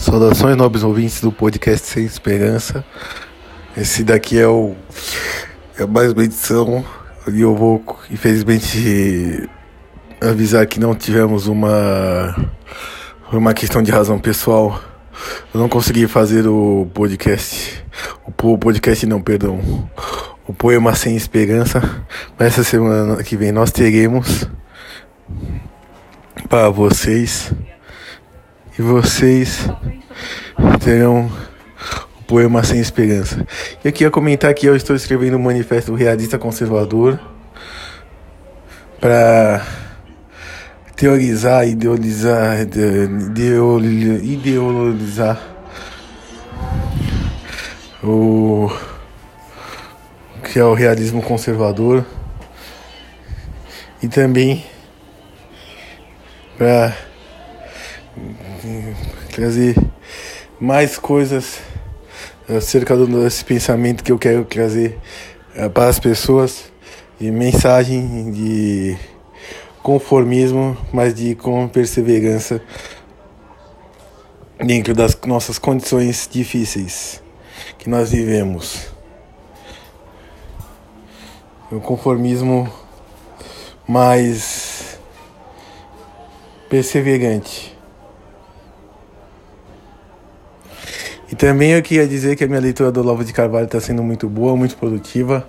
Saudações, nobres ouvintes do podcast Sem Esperança. Esse daqui é o é mais uma edição e eu vou, infelizmente, avisar que não tivemos uma uma questão de razão pessoal. Eu não consegui fazer o podcast, o podcast não, perdão, o poema Sem Esperança. Mas essa semana que vem nós teremos para vocês vocês terão o poema Sem Esperança. E aqui ia comentar que eu estou escrevendo um manifesto realista conservador para teorizar, idealizar, ideologizar o que é o realismo conservador e também para trazer mais coisas acerca desse pensamento que eu quero trazer eh, para as pessoas e mensagem de conformismo, mas de com perseverança dentro das nossas condições difíceis que nós vivemos. O conformismo mais perseverante. Também eu queria dizer que a minha leitura do Olavo de Carvalho está sendo muito boa, muito produtiva.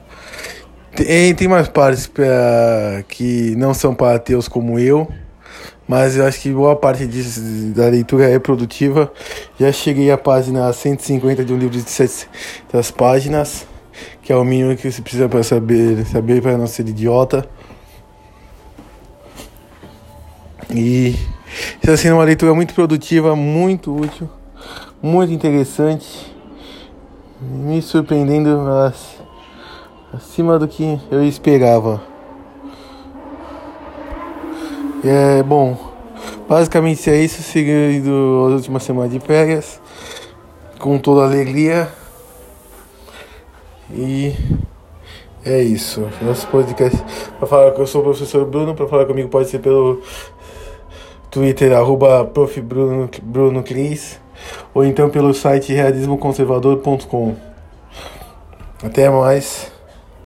Tem, tem mais partes pra, que não são para ateus como eu, mas eu acho que boa parte disso, da leitura é produtiva. Já cheguei à página 150 de um livro de 700 páginas, que é o mínimo que você precisa para saber, saber para não ser idiota. E está sendo uma leitura muito produtiva, muito útil muito interessante, me surpreendendo acima do que eu esperava. É bom, basicamente é isso, seguindo as últimas semanas de férias, com toda alegria. E é isso. Nosso podcast. Para falar que eu sou o professor Bruno, para falar comigo pode ser pelo Twitter, arroba. Bruno, Bruno Cris ou então pelo site realismoconservador.com. Até mais.